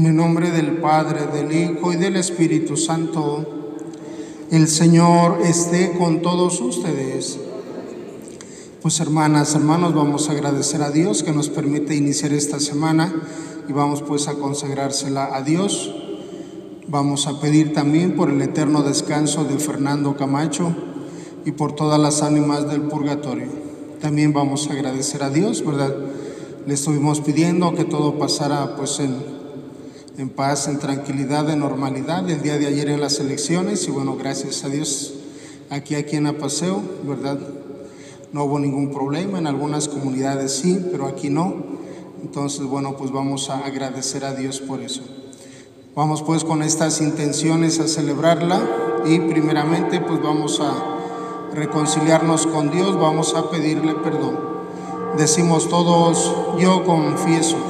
En el nombre del Padre, del Hijo y del Espíritu Santo, el Señor esté con todos ustedes. Pues hermanas, hermanos, vamos a agradecer a Dios que nos permite iniciar esta semana y vamos pues a consagrársela a Dios. Vamos a pedir también por el eterno descanso de Fernando Camacho y por todas las ánimas del purgatorio. También vamos a agradecer a Dios, ¿verdad? Le estuvimos pidiendo que todo pasara pues en en paz, en tranquilidad, en normalidad. El día de ayer en las elecciones y bueno, gracias a Dios, aquí, aquí en Apaseo, ¿verdad? No hubo ningún problema, en algunas comunidades sí, pero aquí no. Entonces, bueno, pues vamos a agradecer a Dios por eso. Vamos pues con estas intenciones a celebrarla y primeramente pues vamos a reconciliarnos con Dios, vamos a pedirle perdón. Decimos todos, yo confieso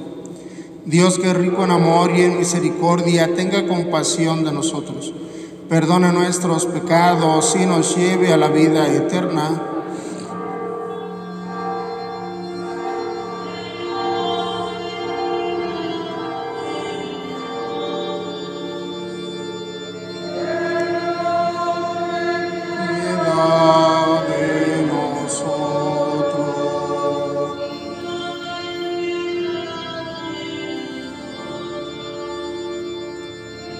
Dios que es rico en amor y en misericordia, tenga compasión de nosotros. Perdone nuestros pecados y nos lleve a la vida eterna.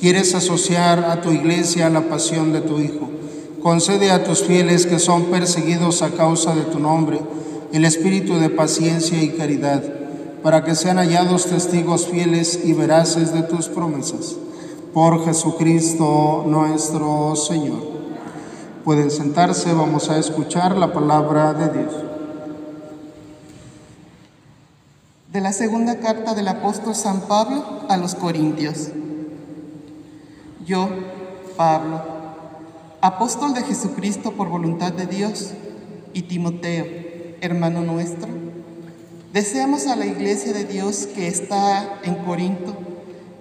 quieres asociar a tu iglesia a la pasión de tu Hijo, concede a tus fieles que son perseguidos a causa de tu nombre el espíritu de paciencia y caridad, para que sean hallados testigos fieles y veraces de tus promesas. Por Jesucristo nuestro Señor. Pueden sentarse, vamos a escuchar la palabra de Dios. de la segunda carta del apóstol San Pablo a los Corintios. Yo, Pablo, apóstol de Jesucristo por voluntad de Dios, y Timoteo, hermano nuestro, deseamos a la iglesia de Dios que está en Corinto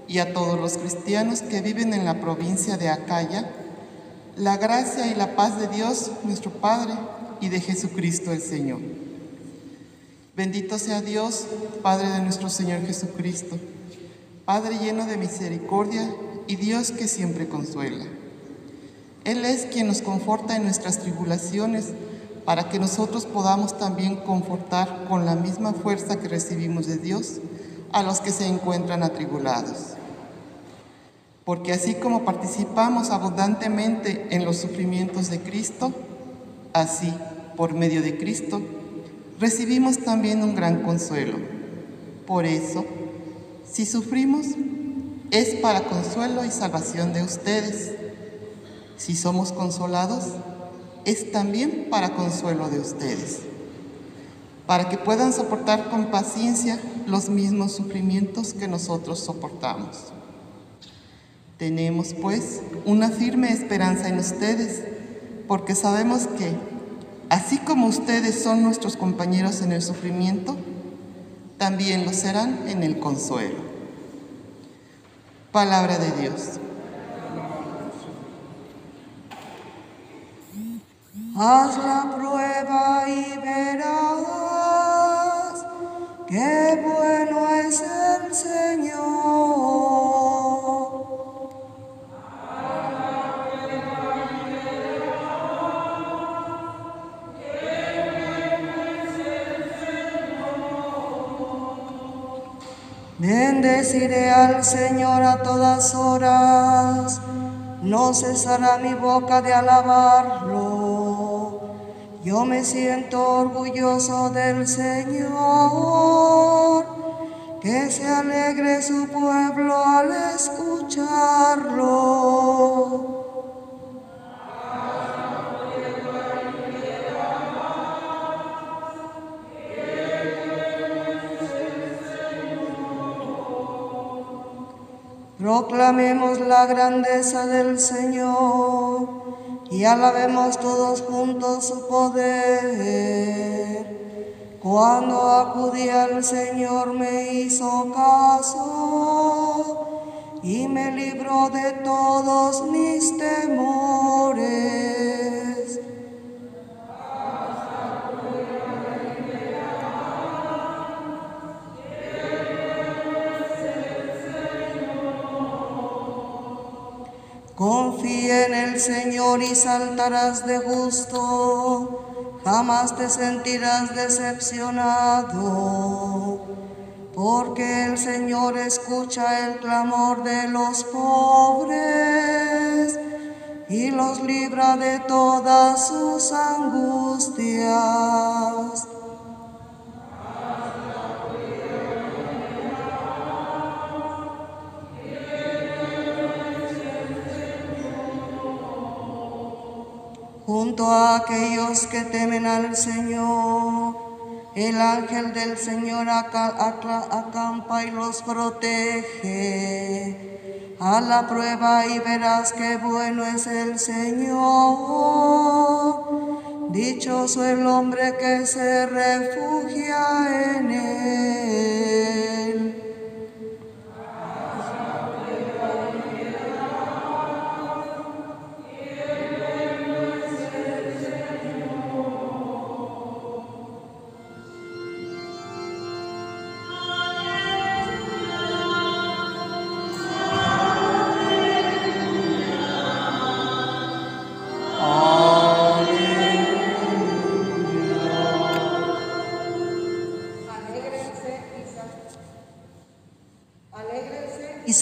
y a todos los cristianos que viven en la provincia de Acaya, la gracia y la paz de Dios, nuestro Padre, y de Jesucristo el Señor. Bendito sea Dios, Padre de nuestro Señor Jesucristo, Padre lleno de misericordia y Dios que siempre consuela. Él es quien nos conforta en nuestras tribulaciones para que nosotros podamos también confortar con la misma fuerza que recibimos de Dios a los que se encuentran atribulados. Porque así como participamos abundantemente en los sufrimientos de Cristo, así, por medio de Cristo, recibimos también un gran consuelo. Por eso, si sufrimos, es para consuelo y salvación de ustedes. Si somos consolados, es también para consuelo de ustedes, para que puedan soportar con paciencia los mismos sufrimientos que nosotros soportamos. Tenemos, pues, una firme esperanza en ustedes, porque sabemos que Así como ustedes son nuestros compañeros en el sufrimiento, también lo serán en el consuelo. Palabra de Dios. Haz la prueba y verás qué bueno es Bendeciré al Señor a todas horas, no cesará mi boca de alabarlo. Yo me siento orgulloso del Señor, que se alegre su pueblo al escucharlo. La grandeza del Señor y alabemos todos juntos su poder. Cuando acudí al Señor me hizo caso y me libró de todos mis temores. Confía en el Señor y saltarás de gusto, jamás te sentirás decepcionado, porque el Señor escucha el clamor de los pobres y los libra de todas sus angustias. Junto a aquellos que temen al Señor. El ángel del Señor aca- aca- acampa y los protege. A la prueba y verás qué bueno es el Señor. Dichoso el hombre que se refugia en él.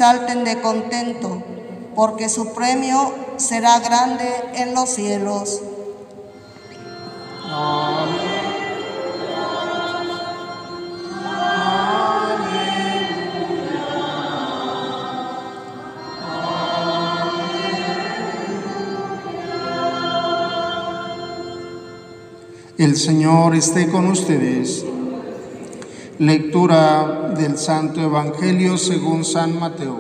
Salten de contento, porque su premio será grande en los cielos. El Señor esté con ustedes. Lectura del Santo Evangelio según San Mateo.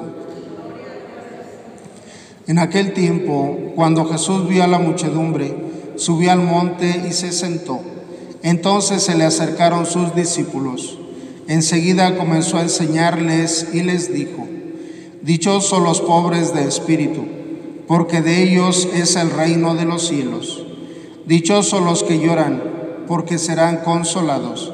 En aquel tiempo, cuando Jesús vio a la muchedumbre, subió al monte y se sentó. Entonces se le acercaron sus discípulos. Enseguida comenzó a enseñarles y les dijo, Dichosos los pobres de espíritu, porque de ellos es el reino de los cielos. Dichosos los que lloran, porque serán consolados.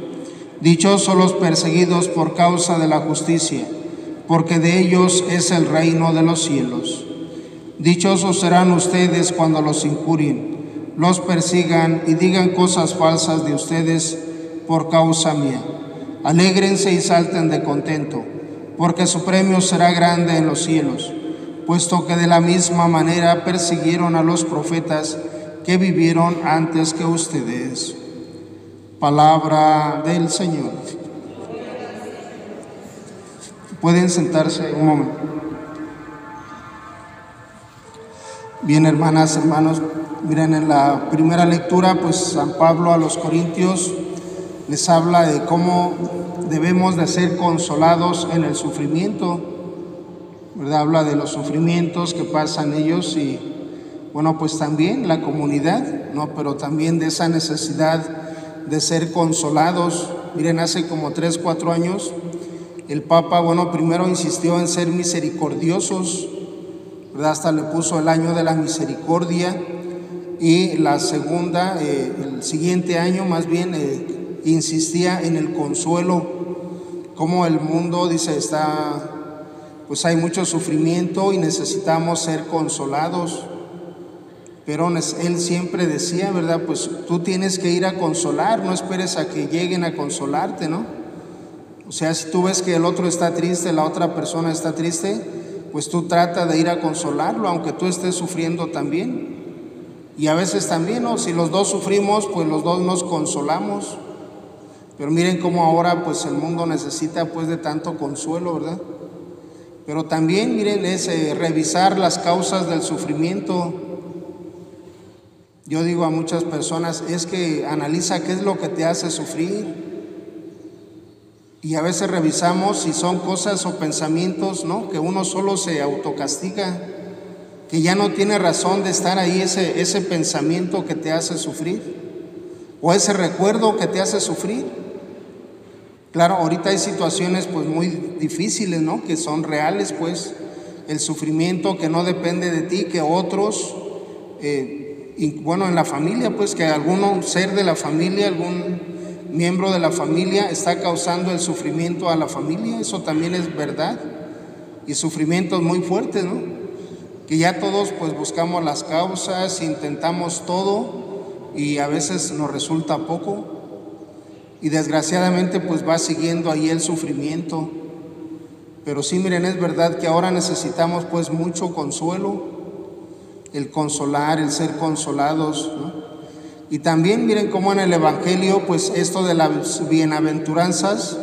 Dichosos los perseguidos por causa de la justicia, porque de ellos es el reino de los cielos. Dichosos serán ustedes cuando los injurien, los persigan y digan cosas falsas de ustedes por causa mía. Alégrense y salten de contento, porque su premio será grande en los cielos, puesto que de la misma manera persiguieron a los profetas que vivieron antes que ustedes. Palabra del Señor. Pueden sentarse un momento. Bien, hermanas, hermanos, miren en la primera lectura, pues San Pablo a los Corintios les habla de cómo debemos de ser consolados en el sufrimiento, ¿verdad? Habla de los sufrimientos que pasan ellos y, bueno, pues también la comunidad, ¿no? Pero también de esa necesidad de ser consolados. Miren, hace como tres, cuatro años, el Papa, bueno, primero insistió en ser misericordiosos, ¿verdad? Hasta le puso el año de la misericordia y la segunda, eh, el siguiente año más bien, eh, insistía en el consuelo, como el mundo, dice, está, pues hay mucho sufrimiento y necesitamos ser consolados. Pero él siempre decía, ¿verdad? Pues tú tienes que ir a consolar, no esperes a que lleguen a consolarte, ¿no? O sea, si tú ves que el otro está triste, la otra persona está triste, pues tú trata de ir a consolarlo, aunque tú estés sufriendo también. Y a veces también, ¿no? Si los dos sufrimos, pues los dos nos consolamos. Pero miren cómo ahora pues el mundo necesita pues de tanto consuelo, ¿verdad? Pero también miren es eh, revisar las causas del sufrimiento. Yo digo a muchas personas, es que analiza qué es lo que te hace sufrir. Y a veces revisamos si son cosas o pensamientos, ¿no? Que uno solo se autocastiga, que ya no tiene razón de estar ahí ese, ese pensamiento que te hace sufrir, o ese recuerdo que te hace sufrir. Claro, ahorita hay situaciones pues muy difíciles, ¿no? Que son reales, pues, el sufrimiento que no depende de ti, que otros, eh, y, bueno, en la familia, pues, que algún ser de la familia, algún miembro de la familia está causando el sufrimiento a la familia, eso también es verdad, y sufrimientos muy fuertes, ¿no? Que ya todos pues buscamos las causas, intentamos todo y a veces nos resulta poco y desgraciadamente pues va siguiendo ahí el sufrimiento. Pero sí, miren, es verdad que ahora necesitamos pues mucho consuelo, el consolar, el ser consolados, ¿no? Y también miren cómo en el Evangelio, pues esto de las bienaventuranzas,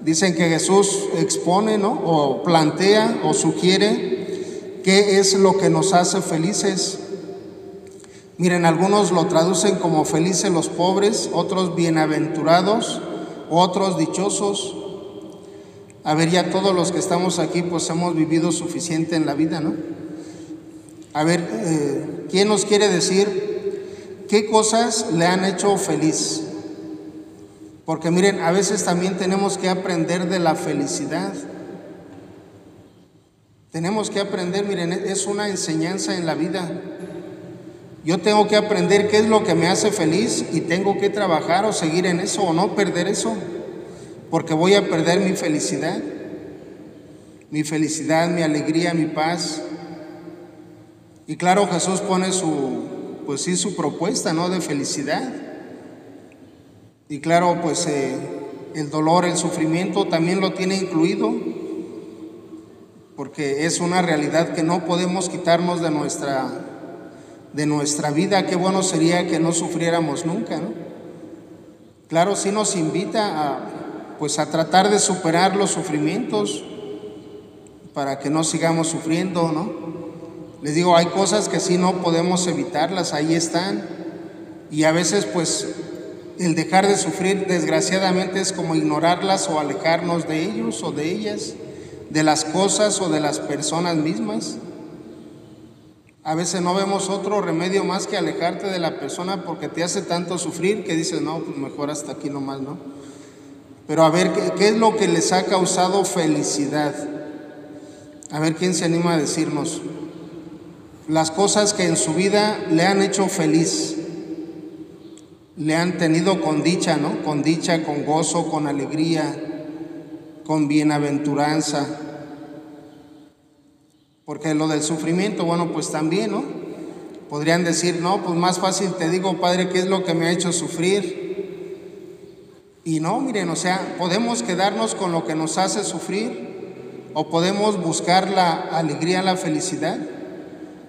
dicen que Jesús expone, ¿no? O plantea o sugiere qué es lo que nos hace felices. Miren, algunos lo traducen como felices los pobres, otros bienaventurados, otros dichosos. A ver, ya todos los que estamos aquí, pues hemos vivido suficiente en la vida, ¿no? A ver, eh, ¿quién nos quiere decir ¿Qué cosas le han hecho feliz? Porque miren, a veces también tenemos que aprender de la felicidad. Tenemos que aprender, miren, es una enseñanza en la vida. Yo tengo que aprender qué es lo que me hace feliz y tengo que trabajar o seguir en eso o no perder eso, porque voy a perder mi felicidad, mi felicidad, mi alegría, mi paz. Y claro, Jesús pone su, pues sí, su propuesta, ¿no? De felicidad. Y claro, pues eh, el dolor, el sufrimiento también lo tiene incluido, porque es una realidad que no podemos quitarnos de nuestra, de nuestra vida. Qué bueno sería que no sufriéramos nunca, ¿no? Claro, sí nos invita a, pues a tratar de superar los sufrimientos para que no sigamos sufriendo, ¿no? Les digo, hay cosas que sí no podemos evitarlas, ahí están. Y a veces pues el dejar de sufrir desgraciadamente es como ignorarlas o alejarnos de ellos o de ellas, de las cosas o de las personas mismas. A veces no vemos otro remedio más que alejarte de la persona porque te hace tanto sufrir que dices, no, pues mejor hasta aquí nomás, ¿no? Pero a ver, ¿qué, qué es lo que les ha causado felicidad? A ver, ¿quién se anima a decirnos? Las cosas que en su vida le han hecho feliz, le han tenido con dicha, ¿no? Con dicha, con gozo, con alegría, con bienaventuranza. Porque lo del sufrimiento, bueno, pues también, ¿no? Podrían decir, no, pues más fácil te digo, Padre, ¿qué es lo que me ha hecho sufrir? Y no, miren, o sea, podemos quedarnos con lo que nos hace sufrir o podemos buscar la alegría, la felicidad.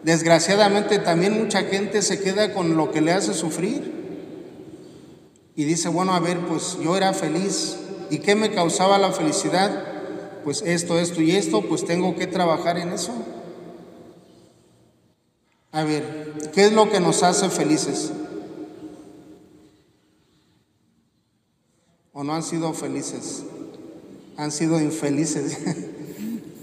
Desgraciadamente también mucha gente se queda con lo que le hace sufrir y dice, bueno, a ver, pues yo era feliz. ¿Y qué me causaba la felicidad? Pues esto, esto y esto, pues tengo que trabajar en eso. A ver, ¿qué es lo que nos hace felices? ¿O no han sido felices? Han sido infelices.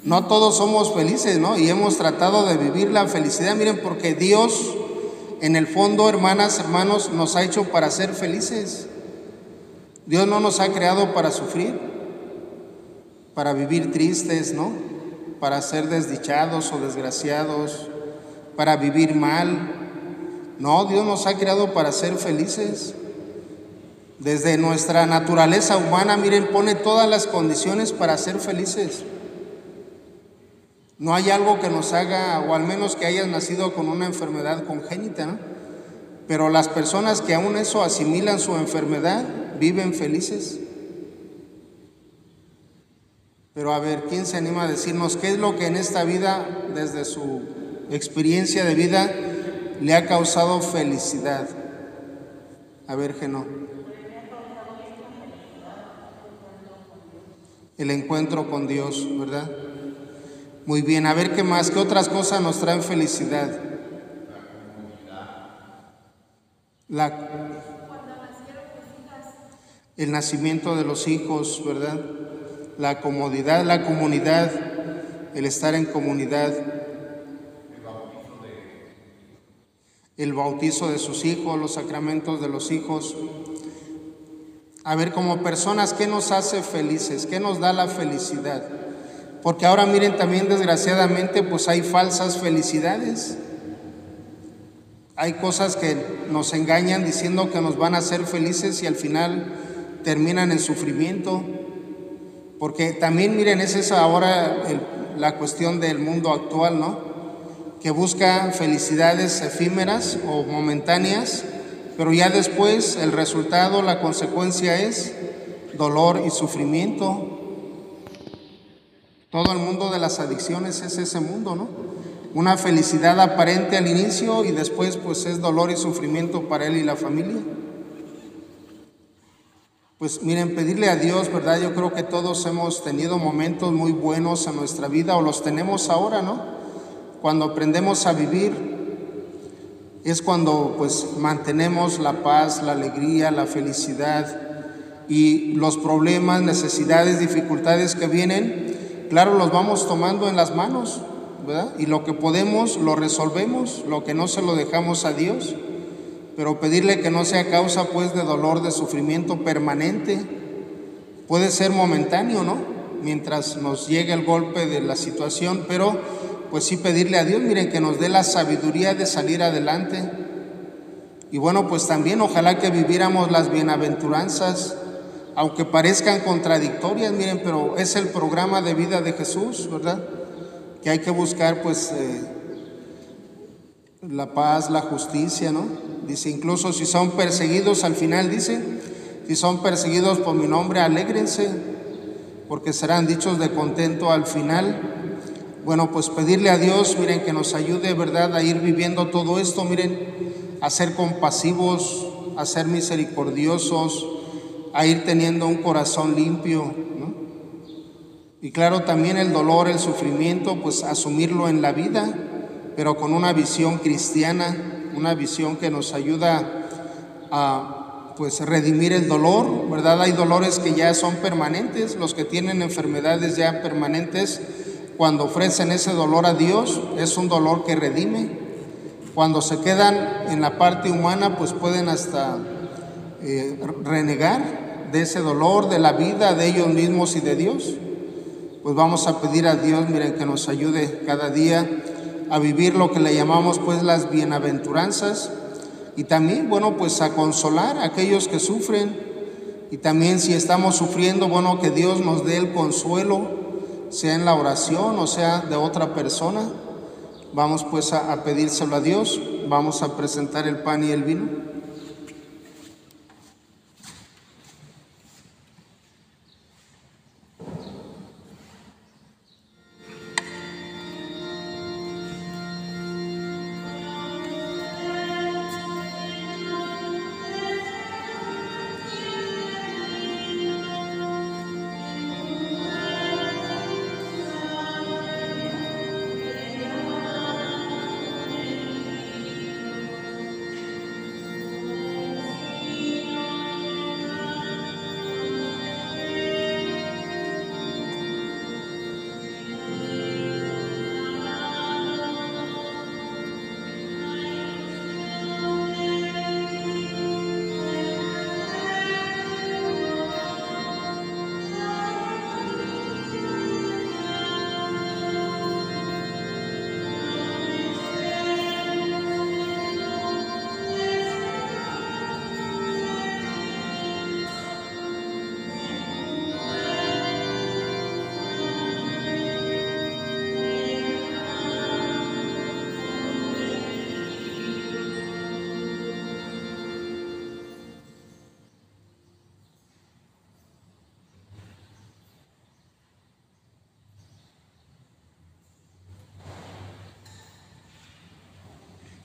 No todos somos felices, ¿no? Y hemos tratado de vivir la felicidad. Miren, porque Dios, en el fondo, hermanas, hermanos, nos ha hecho para ser felices. Dios no nos ha creado para sufrir, para vivir tristes, ¿no? para ser desdichados o desgraciados, para vivir mal. No, Dios nos ha creado para ser felices. Desde nuestra naturaleza humana, miren, pone todas las condiciones para ser felices. No hay algo que nos haga, o al menos que hayas nacido con una enfermedad congénita, ¿no? Pero las personas que aún eso asimilan su enfermedad, viven felices. Pero a ver, ¿quién se anima a decirnos qué es lo que en esta vida, desde su experiencia de vida, le ha causado felicidad? A ver, que no. El encuentro con Dios, ¿verdad? Muy bien, a ver qué más, qué otras cosas nos traen felicidad. La, el nacimiento de los hijos, ¿verdad? La comodidad, la comunidad, el estar en comunidad. El bautizo de sus hijos, los sacramentos de los hijos. A ver, como personas, ¿qué nos hace felices? ¿Qué nos da la felicidad? Porque ahora miren también desgraciadamente pues hay falsas felicidades. Hay cosas que nos engañan diciendo que nos van a hacer felices y al final terminan en sufrimiento. Porque también miren, esa es ahora la cuestión del mundo actual, ¿no? Que busca felicidades efímeras o momentáneas, pero ya después el resultado, la consecuencia es dolor y sufrimiento. Todo el mundo de las adicciones es ese mundo, ¿no? Una felicidad aparente al inicio y después pues es dolor y sufrimiento para él y la familia. Pues miren, pedirle a Dios, ¿verdad? Yo creo que todos hemos tenido momentos muy buenos en nuestra vida o los tenemos ahora, ¿no? Cuando aprendemos a vivir es cuando pues mantenemos la paz, la alegría, la felicidad y los problemas, necesidades, dificultades que vienen, claro, los vamos tomando en las manos, ¿verdad? Y lo que podemos lo resolvemos, lo que no se lo dejamos a Dios, pero pedirle que no sea causa pues de dolor, de sufrimiento permanente, puede ser momentáneo, ¿no? Mientras nos llegue el golpe de la situación, pero pues sí pedirle a Dios, miren, que nos dé la sabiduría de salir adelante. Y bueno, pues también ojalá que viviéramos las bienaventuranzas aunque parezcan contradictorias, miren, pero es el programa de vida de Jesús, ¿verdad? Que hay que buscar pues eh, la paz, la justicia, ¿no? Dice, incluso si son perseguidos, al final dice, si son perseguidos por mi nombre, alégrense, porque serán dichos de contento al final. Bueno, pues pedirle a Dios, miren, que nos ayude, ¿verdad?, a ir viviendo todo esto, miren, a ser compasivos, a ser misericordiosos, a ir teniendo un corazón limpio, Y claro, también el dolor, el sufrimiento, pues asumirlo en la vida, pero con una visión cristiana, una visión que nos ayuda a pues redimir el dolor, ¿verdad? Hay dolores que ya son permanentes, los que tienen enfermedades ya permanentes, cuando ofrecen ese dolor a Dios, es un dolor que redime. Cuando se quedan en la parte humana, pues pueden hasta eh, renegar de ese dolor, de la vida, de ellos mismos y de Dios, pues vamos a pedir a Dios, miren, que nos ayude cada día a vivir lo que le llamamos pues las bienaventuranzas y también, bueno, pues a consolar a aquellos que sufren y también si estamos sufriendo, bueno, que Dios nos dé el consuelo, sea en la oración o sea de otra persona. Vamos pues a, a pedírselo a Dios, vamos a presentar el pan y el vino.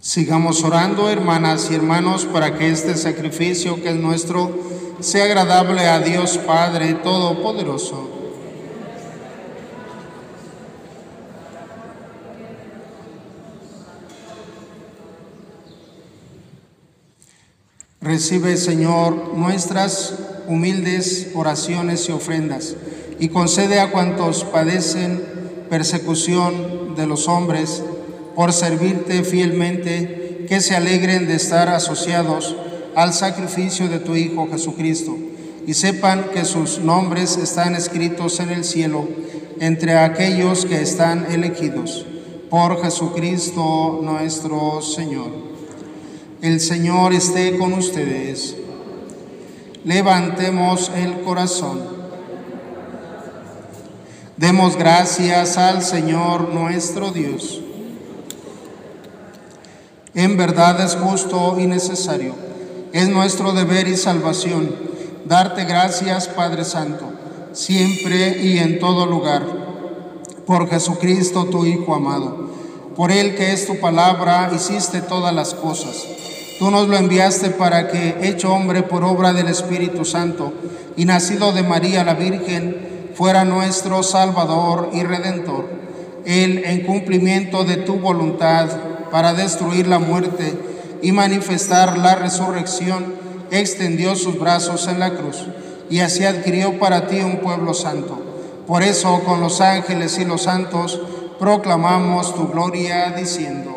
Sigamos orando, hermanas y hermanos, para que este sacrificio que es nuestro sea agradable a Dios Padre Todopoderoso. Recibe, Señor, nuestras humildes oraciones y ofrendas y concede a cuantos padecen persecución de los hombres por servirte fielmente, que se alegren de estar asociados al sacrificio de tu Hijo Jesucristo y sepan que sus nombres están escritos en el cielo entre aquellos que están elegidos por Jesucristo nuestro Señor. El Señor esté con ustedes. Levantemos el corazón. Demos gracias al Señor nuestro Dios. En verdad es justo y necesario. Es nuestro deber y salvación darte gracias, Padre Santo, siempre y en todo lugar, por Jesucristo, tu Hijo amado. Por Él que es tu palabra, hiciste todas las cosas. Tú nos lo enviaste para que, hecho hombre por obra del Espíritu Santo y nacido de María la Virgen, fuera nuestro Salvador y Redentor. Él, en cumplimiento de tu voluntad, para destruir la muerte y manifestar la resurrección, extendió sus brazos en la cruz y así adquirió para ti un pueblo santo. Por eso con los ángeles y los santos proclamamos tu gloria diciendo,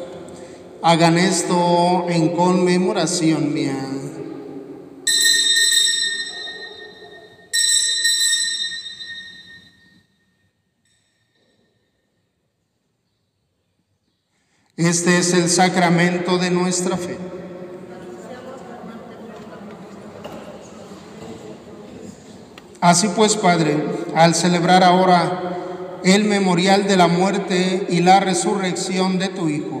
Hagan esto en conmemoración mía. Este es el sacramento de nuestra fe. Así pues, Padre, al celebrar ahora el memorial de la muerte y la resurrección de tu Hijo,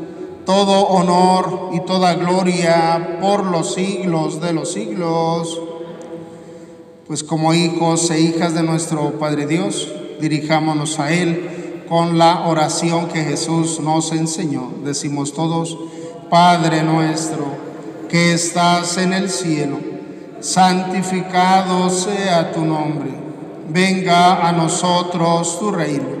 todo honor y toda gloria por los siglos de los siglos. Pues como hijos e hijas de nuestro Padre Dios, dirijámonos a Él con la oración que Jesús nos enseñó. Decimos todos, Padre nuestro, que estás en el cielo, santificado sea tu nombre, venga a nosotros tu reino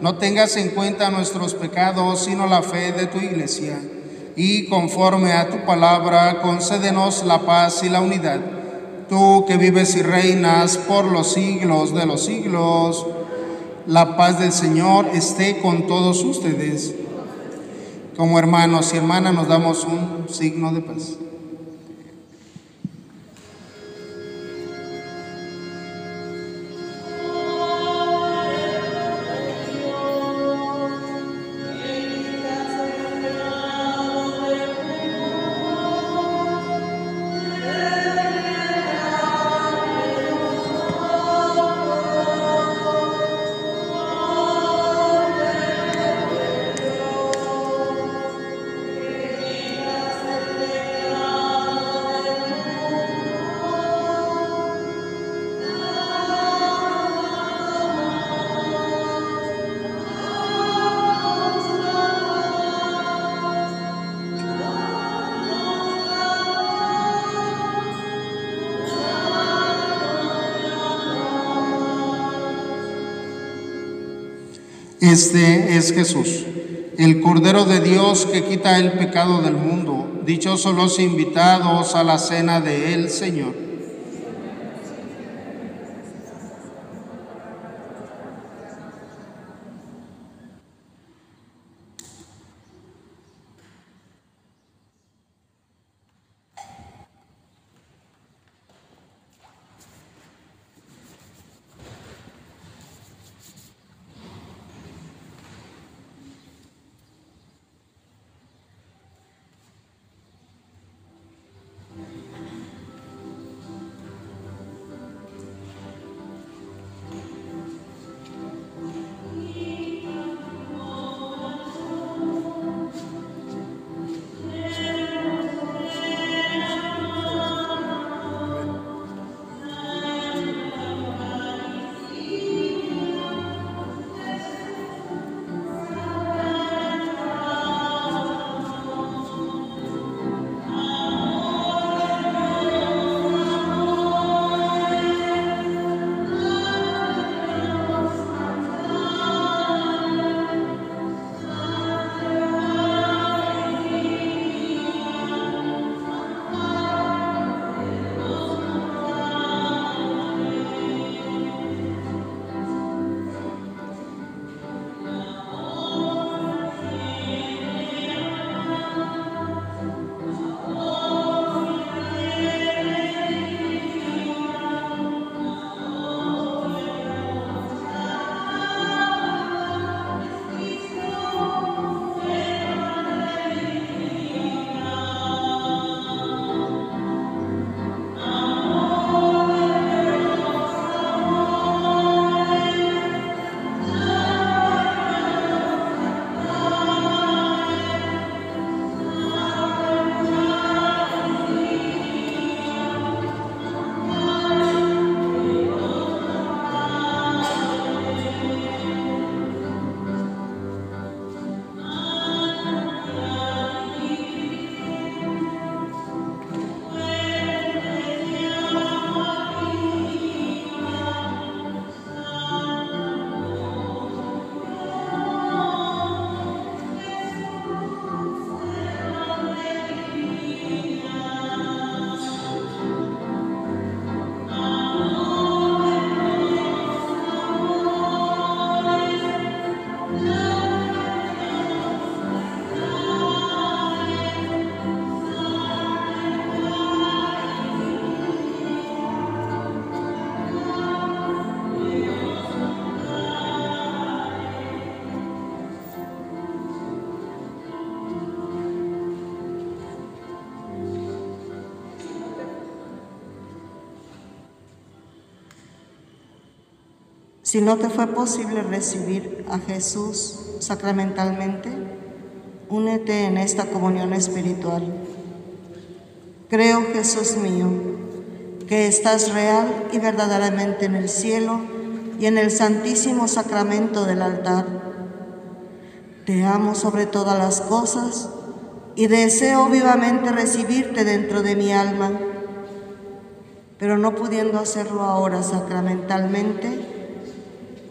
No tengas en cuenta nuestros pecados, sino la fe de tu iglesia. Y conforme a tu palabra, concédenos la paz y la unidad. Tú que vives y reinas por los siglos de los siglos, la paz del Señor esté con todos ustedes. Como hermanos y hermanas nos damos un signo de paz. Este es Jesús, el Cordero de Dios que quita el pecado del mundo. Dichosos los invitados a la cena de el Señor. Si no te fue posible recibir a Jesús sacramentalmente, únete en esta comunión espiritual. Creo, Jesús mío, que estás real y verdaderamente en el cielo y en el santísimo sacramento del altar. Te amo sobre todas las cosas y deseo vivamente recibirte dentro de mi alma, pero no pudiendo hacerlo ahora sacramentalmente,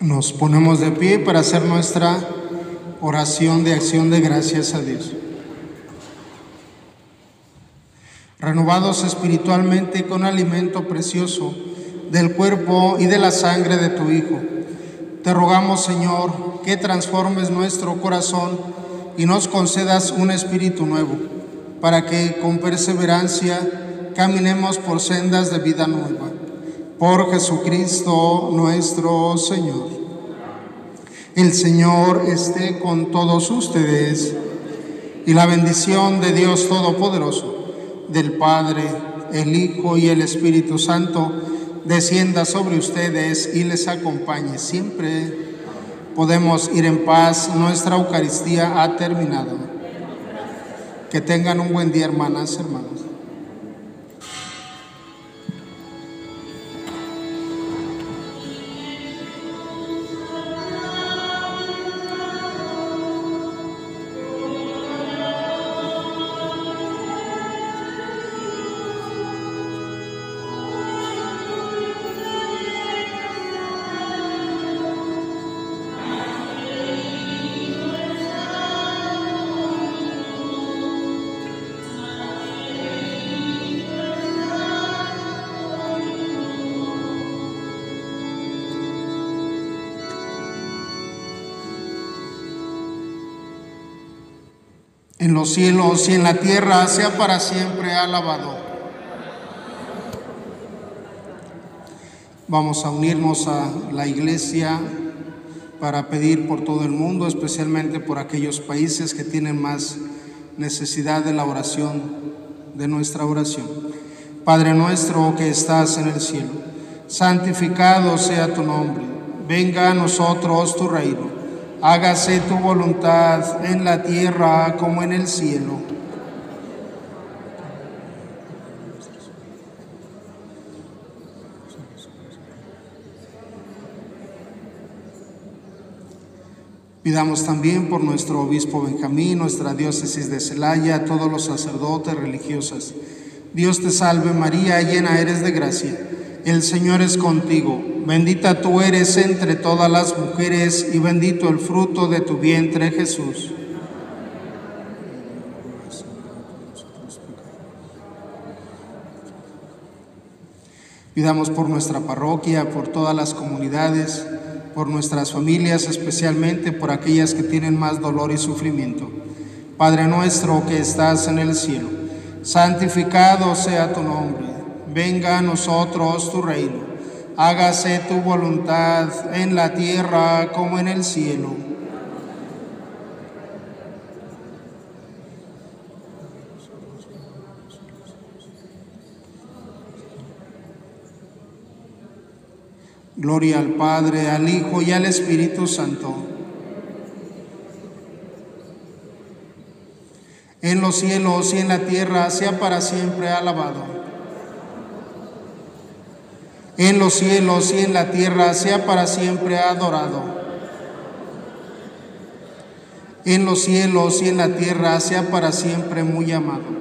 Nos ponemos de pie para hacer nuestra oración de acción de gracias a Dios. Renovados espiritualmente con alimento precioso del cuerpo y de la sangre de tu Hijo, te rogamos, Señor, que transformes nuestro corazón y nos concedas un espíritu nuevo, para que con perseverancia caminemos por sendas de vida nueva por Jesucristo nuestro Señor. El Señor esté con todos ustedes y la bendición de Dios Todopoderoso, del Padre, el Hijo y el Espíritu Santo, descienda sobre ustedes y les acompañe siempre. Podemos ir en paz, nuestra Eucaristía ha terminado. Que tengan un buen día, hermanas, hermanos. En los cielos y en la tierra, sea para siempre alabado. Vamos a unirnos a la iglesia para pedir por todo el mundo, especialmente por aquellos países que tienen más necesidad de la oración, de nuestra oración. Padre nuestro que estás en el cielo, santificado sea tu nombre, venga a nosotros tu reino hágase tu voluntad en la tierra como en el cielo. Pidamos también por nuestro obispo Benjamín, nuestra diócesis de Celaya, todos los sacerdotes religiosas. Dios te salve María, llena eres de gracia. El Señor es contigo Bendita tú eres entre todas las mujeres y bendito el fruto de tu vientre Jesús. Pidamos por nuestra parroquia, por todas las comunidades, por nuestras familias, especialmente por aquellas que tienen más dolor y sufrimiento. Padre nuestro que estás en el cielo, santificado sea tu nombre, venga a nosotros tu reino hágase tu voluntad en la tierra como en el cielo. Gloria al Padre, al Hijo y al Espíritu Santo. En los cielos y en la tierra sea para siempre alabado en los cielos y en la tierra, sea para siempre adorado. En los cielos y en la tierra, sea para siempre muy amado.